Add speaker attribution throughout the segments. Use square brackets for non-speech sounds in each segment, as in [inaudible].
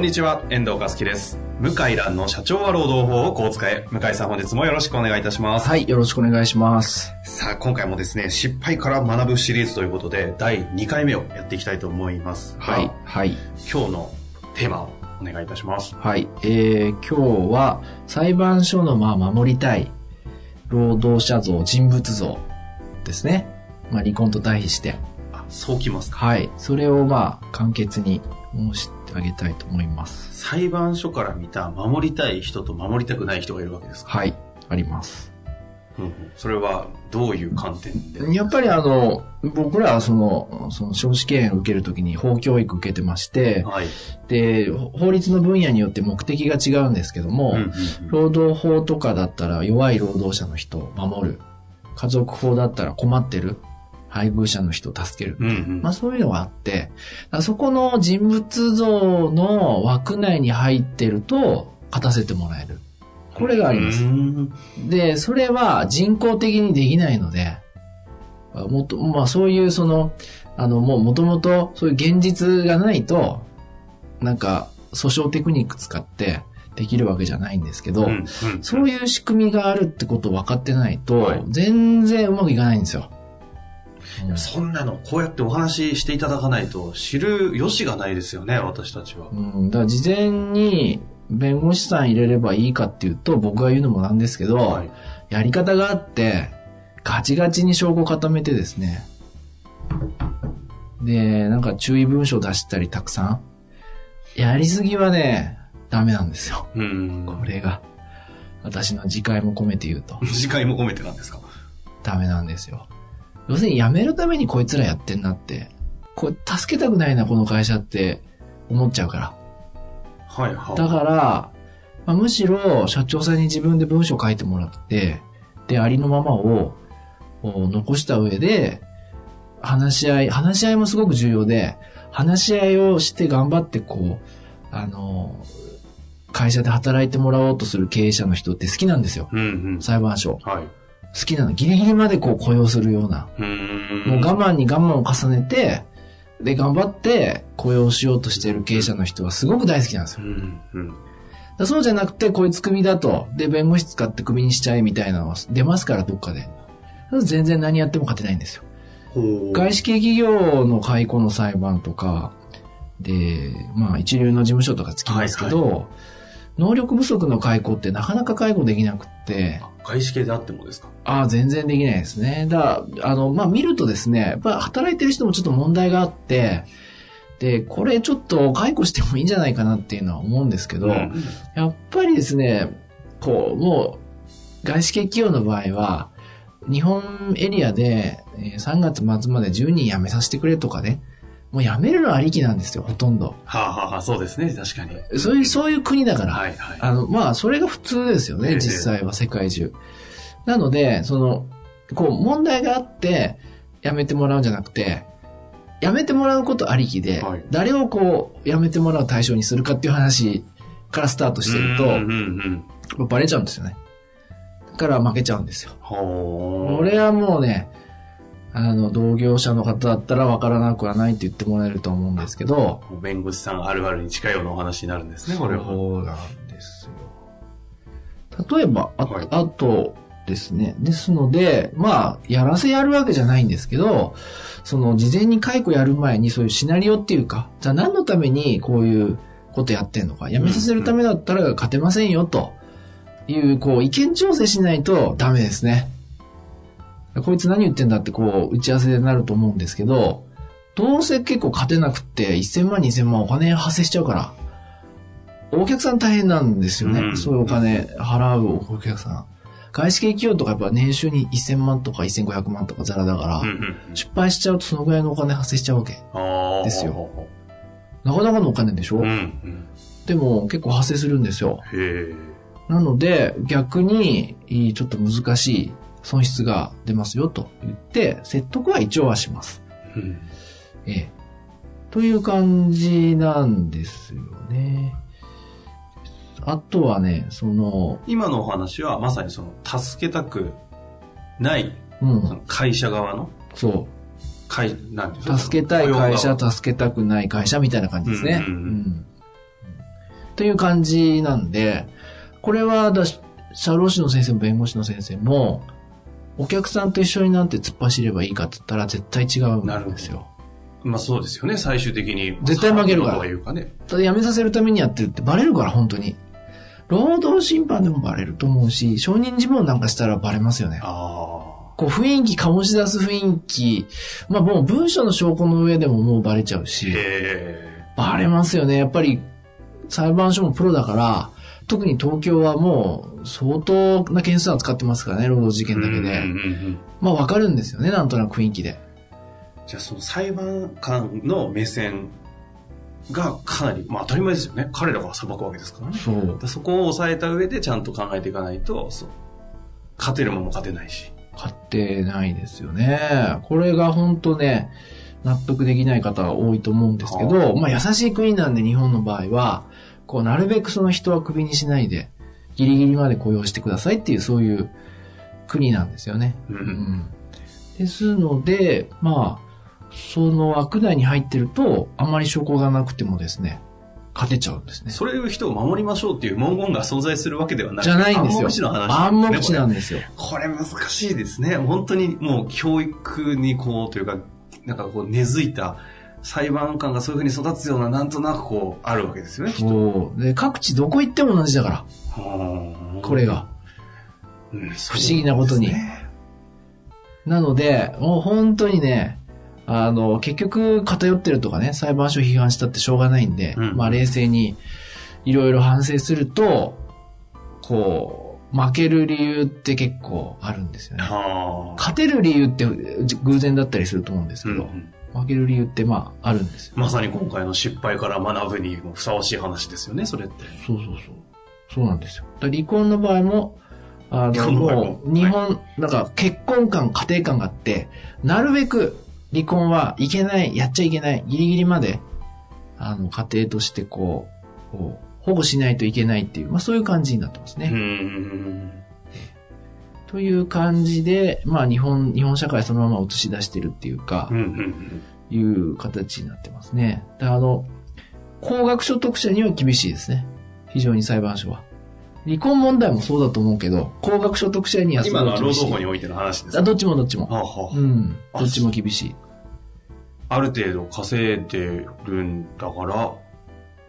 Speaker 1: んにちは、遠藤和樹です。向井蘭の社長は労働法をこう使え。向井さん本日もよろしくお願いいたします。
Speaker 2: はい、よろしくお願いします。
Speaker 1: さあ、今回もですね、失敗から学ぶシリーズということで、第2回目をやっていきたいと思いますが。
Speaker 2: はい、はい、
Speaker 1: 今日のテーマをお願いいたします。
Speaker 2: はい。えー、今日は裁判所のまあ守りたい労働者像、人物像ですね。まあ離婚と対比して。
Speaker 1: あ、そうきますか。
Speaker 2: はい。それをまあ簡潔に申してあげたいと思います。
Speaker 1: 裁判所から見た守りたい人と守りたくない人がいるわけですか？
Speaker 2: はい、あります。
Speaker 1: うんうんそれはどういう観点で？
Speaker 2: やっぱりあの、僕らはその、その少子経営を受けるときに法教育受けてまして、
Speaker 1: はい。
Speaker 2: で、法律の分野によって目的が違うんですけども、
Speaker 1: うんうんうん
Speaker 2: 労働法とかだったら弱い労働者の人を守る。家族法だったら困ってる。配偶者の人を助ける。
Speaker 1: うんうん
Speaker 2: まあそういうのがあって、あそこの人物像の枠内に入ってると勝たせてもらえる。これがあります
Speaker 1: う。ん
Speaker 2: で、それは人工的にできないので、あもっと、まあそういうその、あの、もう元々そういう現実がないと、なんか訴訟テクニック使ってできるわけじゃないんですけど、そういう仕組みがあるってことを分かってないと、
Speaker 1: はい
Speaker 2: 全然うまくいかないんですよ。
Speaker 1: そんなの、こうやってお話ししていただかないと、知る由がないですよね、私たちは。
Speaker 2: うん、だから事前に弁護士さん入れればいいかっていうと、僕が言うのもなんですけど、
Speaker 1: はい。
Speaker 2: やり方があって、ガチガチに証拠固めてですね。で、なんか注意文書出したりたくさん。やりすぎはね、ダメなんですよ。
Speaker 1: うん。
Speaker 2: これが。私の自戒も込めて言うと。[laughs]
Speaker 1: 次回も込めてなんですか？
Speaker 2: ダメなんですよ。要するに辞めるためにこいつらやってんなって。これ助けたくないな、この会社って思っちゃうから。
Speaker 1: はいはい。
Speaker 2: だから、まあ、むしろ社長さんに自分で文章書いてもらって、で、ありのままをを残した上で、話し合い、話し合いもすごく重要で、話し合いをして頑張ってこう、あの、会社で働いてもらおうとする経営者の人って好きなんですよ。
Speaker 1: うんうん。
Speaker 2: 裁判所。
Speaker 1: はい。
Speaker 2: 好きなの。ギリギリまでこう雇用するような。もう我慢に我慢を重ねて、で、頑張って雇用しようとしている経営者の人はすごく大好きなんですよ。
Speaker 1: うんうん。
Speaker 2: だそうじゃなくて、こいつクビだと。で、弁護士使ってクビにしちゃえみたいなのは出ますから、どっかで。全然何やっても勝てないんですよ。外資系企業の解雇の裁判とか、で、まあ一流の事務所とかつきますけど、能力不足の解雇ってなかなか解雇できなくって、
Speaker 1: 外資系であってもですか？
Speaker 2: ああ、全然できないですね。だから、あの、まあ、見るとですね、やっぱ働いてる人もちょっと問題があって、で、これちょっと解雇してもいいんじゃないかなっていうのは思うんですけど、
Speaker 1: うん。
Speaker 2: やっぱりですね、こう、もう、外資系企業の場合は、日本エリアでえー3月末まで10人辞めさせてくれとかね、もう辞めるのありきなんですよ、ほとんど。
Speaker 1: はあ、はあはあ、そうですね、確かに。
Speaker 2: そういう、そういう国だから。
Speaker 1: はいはい。
Speaker 2: あの、まあ、それが普通ですよ
Speaker 1: ええ
Speaker 2: ね、実際は世界中。なので、その、こう、問題があって、辞めてもらうんじゃなくて、辞めてもらうことありきで、
Speaker 1: はい
Speaker 2: 誰をこう、辞めてもらう対象にするかっていう話からスタートしてると、
Speaker 1: うんうんうん。
Speaker 2: バレちゃうんですよね。だから負けちゃうんですよ。
Speaker 1: ほう。
Speaker 2: これはもうね、あの、同業者の方だったら分からなくはないって言ってもらえると思うんですけど、
Speaker 1: 弁護士さんあるあるに近いようなお話になるんですね、これは。
Speaker 2: そうなんですよ。例えば、あ,、
Speaker 1: はい
Speaker 2: あとですね。ですので、まあ、やらせやるわけじゃないんですけど、その、事前に解雇やる前にそういうシナリオっていうか、じゃあ何のためにこういうことやってんのか、やめさせるためだったら勝てませんよ、という、こう、意見調整しないとダメですね。こいつ何言ってんだってこう、打ち合わせでなると思うんですけど、どうせ結構勝てなくって、1000万、2000万お金発生しちゃうから、お客さん大変なんですよね。
Speaker 1: うん
Speaker 2: そういうお金払うお客さん。外資系企業とかやっぱ年収に1000万とか1500万とかザラだから、
Speaker 1: うんうん
Speaker 2: 失敗しちゃうとそのぐらいのお金発生しちゃうわけ。ですよ。なかなかのお金でしょ、
Speaker 1: うんうん。
Speaker 2: でも結構発生するんですよ。なので逆にちょっと難しい損失が出ますよと言って、説得は一応はします。
Speaker 1: うん
Speaker 2: ええ。という感じなんですよね。あとはね、その、
Speaker 1: 今のお話はまさにその助けたくない
Speaker 2: うん、
Speaker 1: その会社側の
Speaker 2: そ
Speaker 1: 会なん
Speaker 2: 助けたい会社、助けたくない会社みたいな感じですね。
Speaker 1: うんうんうん
Speaker 2: という感じなんで、これはだ、社労士の先生も弁護士の先生も、お客さんと一緒になって突っ走ればいいかって言ったら絶対違うんですよ。
Speaker 1: まあそうですよね、最終的に。
Speaker 2: 絶対負けるから
Speaker 1: とはいうかね。
Speaker 2: ただ辞めさせるためにやってるってバレるから、本当に。労働審判でもバレると思うし、証人尋問なんかしたらバレますよね。
Speaker 1: あ
Speaker 2: こう雰囲気醸し出す雰囲気、まあもう文書の証拠の上でももうバレちゃう
Speaker 1: あ。
Speaker 2: し。バレますよね。やっぱり裁判所もプロだから、特に東京はもう相当な件数扱ってますからね、労働事件だけで。
Speaker 1: うんうんうん
Speaker 2: まあわかるんですよね、なんとなく雰囲気で。
Speaker 1: じゃあその裁判官の目線がかなり、まあ当たり前ですよね。彼らが裁くわけですからね。
Speaker 2: そ
Speaker 1: そこを抑えた上でちゃんと考えていかないと、勝てるもんも勝てないし。
Speaker 2: 買ってないですよね。これが本当ね、納得できない方が多いと思うんですけど、まあ優しい国なんで日本の場合は、こうなるべくその人はクビにしないで、ギリギリまで雇用してくださいっていうそういう国なんですよね。
Speaker 1: うん
Speaker 2: うんですので、まあ、その枠内に入ってると、あまり証拠がなくてもですね、勝てちゃうんですね。
Speaker 1: そういう人を守りましょうっていう文言が存在するわけではなく
Speaker 2: じゃないんですよ。
Speaker 1: 暗黙知の話、
Speaker 2: 暗黙なんですよ。
Speaker 1: これ難しいですね。本当にもう教育にこうというか、なんかこう根付いた裁判官がそういうふうに育つようななんとなくこうあるわけですよね。きっと
Speaker 2: そう。で、各地どこ行っても同じだから、
Speaker 1: はあ
Speaker 2: これが。
Speaker 1: うん
Speaker 2: 不思議なことになので、もう本当にね、あの、結局偏ってるとかね、裁判所批判したってしょうがないんで、
Speaker 1: うん
Speaker 2: まあ冷静にいろいろ反省すると、こう、負ける理由って結構あるんですよね。
Speaker 1: はあ。
Speaker 2: 勝てる理由って偶然だったりすると思うんですけど、
Speaker 1: うんうん
Speaker 2: 負ける理由ってまああるんですよ。
Speaker 1: まさに今回の失敗から学ぶにもふさわしい話ですよね、それって。
Speaker 2: そうそうそう。そうなんですよ。離婚の場合も、あの、
Speaker 1: も
Speaker 2: もう、日本、なんか結婚観、家庭観があって、なるべく離婚はいけない、やっちゃいけない、ギリギリまで、あの、家庭としてこう、こう保護しないといけないっていう、まあそういう感じになってますね。
Speaker 1: うーん。
Speaker 2: という感じで、まあ日本、日本社会そのまま映し出してるっていうか
Speaker 1: うん、うんうん。
Speaker 2: いう形になってますね。であの、高額所得者には厳しいですね。非常に裁判所は。離婚問題もそうだと思うけど、高額所得者にはすご
Speaker 1: 今のは労
Speaker 2: い厳しい。
Speaker 1: 働法においての話です
Speaker 2: あ
Speaker 1: か
Speaker 2: どっちもどっちも。
Speaker 1: はあはあ
Speaker 2: うん。
Speaker 1: あ
Speaker 2: どっちも厳しい。
Speaker 1: ある程度稼いでるんだから、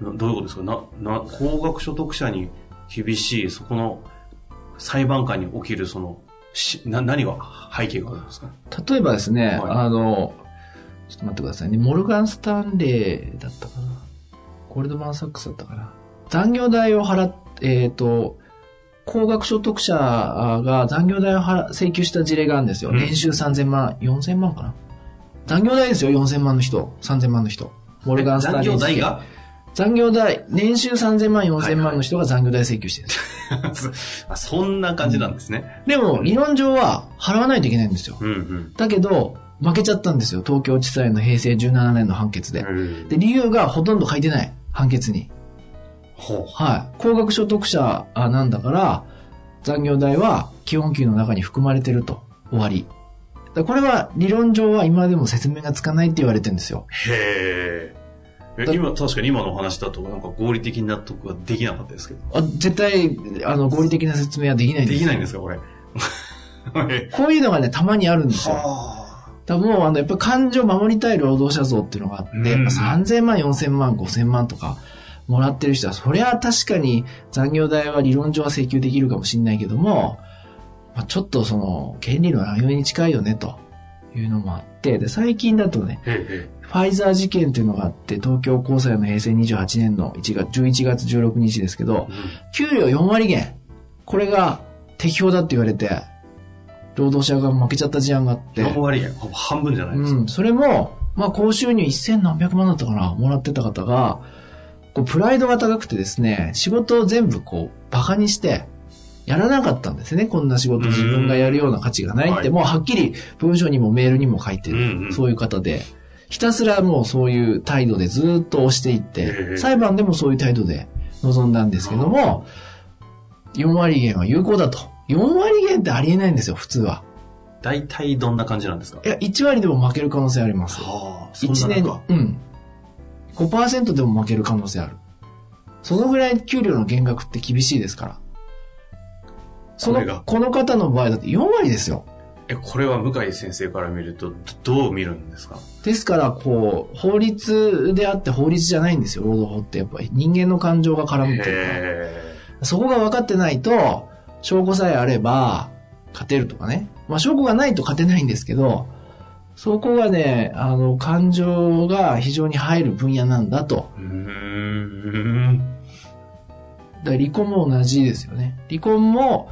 Speaker 1: などういうことですか？な、な、高額所得者に厳しい、そこの裁判官に起きるその、し、な、何が背景があるんですか？
Speaker 2: 例えばですね、
Speaker 1: はい
Speaker 2: あの、ちょっと待ってくださいね。モルガン・スタンレーだったかな。ゴールドマン・サックスだったかな。残業代を払っ、えっ、と、高額所得者が残業代を払請求した事例があるんですよ。
Speaker 1: うん
Speaker 2: 年収3000万、4000万かな。残業代ですよ、4000万の人。3000万の人。モルガン・スタンレー
Speaker 1: 残業代が
Speaker 2: 残業代、年収3000万、4000万の人が残業代請求してるんです。[laughs]
Speaker 1: あそんな感じなんですね。
Speaker 2: でも、理論上は払わないといけないんですよ。
Speaker 1: うんうん。
Speaker 2: だけど、負けちゃったんですよ。東京地裁の平成17年の判決で。で、理由がほとんど書いてない。判決に。
Speaker 1: ほ
Speaker 2: はい。高額所得者あなんだから、残業代は基本給の中に含まれてると。終わり。これは理論上は今でも説明がつかないって言われてるんですよ。
Speaker 1: う。へ今、確かに今のお話だと、なんか合理的に納得はできなかったですけど。
Speaker 2: あ絶対、あの、合理的な説明はできないんです
Speaker 1: で
Speaker 2: よ
Speaker 1: きないんですか、これ？へ [laughs]
Speaker 2: こういうのがね、たまにあるんですよ。
Speaker 1: は
Speaker 2: だからもう、あの、やっぱ感情を守りたい労働者像っていうのがあって、
Speaker 1: うん
Speaker 2: やっぱ3000万、4000万、5000万とか、もらってる人は、そりゃ確かに残業代は理論上は請求できるかもしれないけども、まあ、ちょっとその、権利の乱用に近いよね、というのもあって、で、最近だとね、ファイザー事件っていうのがあって、東京高裁の平成28年の1月、11月16日ですけど
Speaker 1: え。、
Speaker 2: 給料4割減。これが適用だって言われて、労働者が負けちゃった事案があって。
Speaker 1: 4割減、ほぼ半分じゃないですか。
Speaker 2: うん、それも、まあ、高収入1000何百万だったかな、もらってた方が、こう、プライドが高くてですね、仕事を全部こう、バカにして、やらなかったんですね。こんな仕事自分がやるような価値がないって、
Speaker 1: はい
Speaker 2: もうはっきり文章にもメールにも書いてる、そういう方で、ひたすらもうそういう態度でずっと押していっ
Speaker 1: へ
Speaker 2: て、
Speaker 1: え
Speaker 2: 裁判でもそういう態度で臨んだんですけども、4割減は有効だと。4割減ってありえないんですよ、普通は。
Speaker 1: 大体どんな感じなんですか？
Speaker 2: いや、1割でも負ける可能性あります。
Speaker 1: はあ、そん
Speaker 2: 1年うん。5%でも負ける可能性ある。そのぐらい給料の減額って厳しいですから。そのこの方の場合だって4割ですよ。
Speaker 1: え、これは向井先生から見ると、どどう見るんですか？
Speaker 2: ですから、こう、法律であって法律じゃないんですよ、労働法って。やっぱり人間の感情が絡むっていうか。
Speaker 1: へ
Speaker 2: そこが分かってないと、証拠さえあれば、勝てるとかね。まあ、証拠がないと勝てないんですけど、そこがね、あの、感情が非常に入る分野なんだと。
Speaker 1: ーうーん。
Speaker 2: だから離婚も同じですよね。離婚も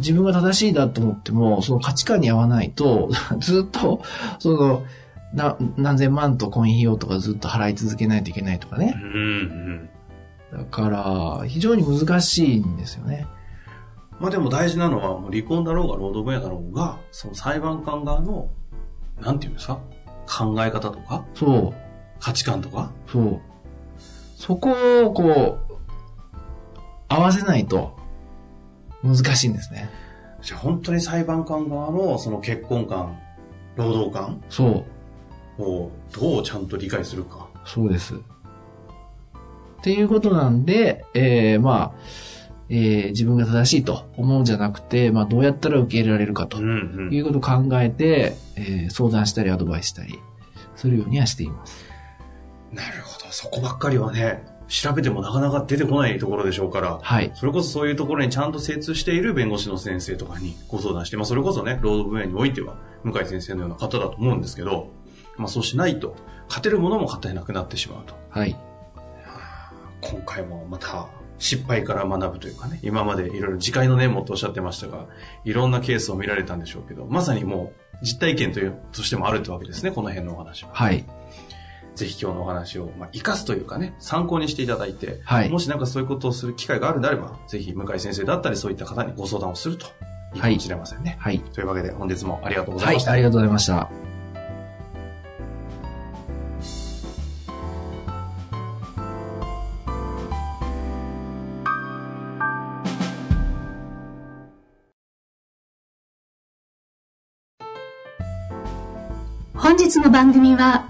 Speaker 2: 自分が正しいだと思っても、その価値観に合わないと、[laughs] ずっと、その、な何千万と婚姻費用とかずっと払い続けないといけないとかね。
Speaker 1: うんうん。
Speaker 2: だから、非常に難しいんですよね。
Speaker 1: まあでも大事なのは、もう離婚だろうが労働分野だろうが、その裁判官側の、なんていうんですか？考え方とか、
Speaker 2: そう。
Speaker 1: 価値観とか、
Speaker 2: そう。そこを、こう、合わせないと、難しいんですね。
Speaker 1: じゃあ本当に裁判官側のその結婚観、労働観
Speaker 2: そう。
Speaker 1: をどうちゃんと理解するか。
Speaker 2: そうです。っていうことなんで、えー、まあ、えー自分が正しいと思うんじゃなくて、まあ、どうやったら受け入れられるかと
Speaker 1: うんうん。
Speaker 2: いうことを考えて、えー相談したりアドバイスしたりするようにはしています。
Speaker 1: なるほど。そこばっかりはね、調べてもなかなか出てこないところでしょうから、
Speaker 2: はい。
Speaker 1: それこそそういうところにちゃんと精通している弁護士の先生とかにご相談して、まあそれこそね、労働分野においては、向井先生のような方だと思うんですけど、まあそうしないと、勝てるものも勝てなくなってしまうと。
Speaker 2: はい。
Speaker 1: 今回もまた失敗から学ぶというかね、今までいろいろ次回の念もとおっしゃってましたが、いろんなケースを見られたんでしょうけど、まさにもう実体験という、としてもあるってわけですね、この辺のお話は。
Speaker 2: はい。
Speaker 1: ぜひ今日のお話を、まあ、活かすというかね、参考にしていただいて、
Speaker 2: はい
Speaker 1: もしなんかそういうことをする機会があるんであれば、ぜひ向井先生だったりそういった方にご相談をするといいかもしれませんね。
Speaker 2: はい。
Speaker 1: というわけで本日もありがとうござ
Speaker 2: はいい。
Speaker 1: ました。
Speaker 2: ありがとうございました。
Speaker 3: 本日の番組は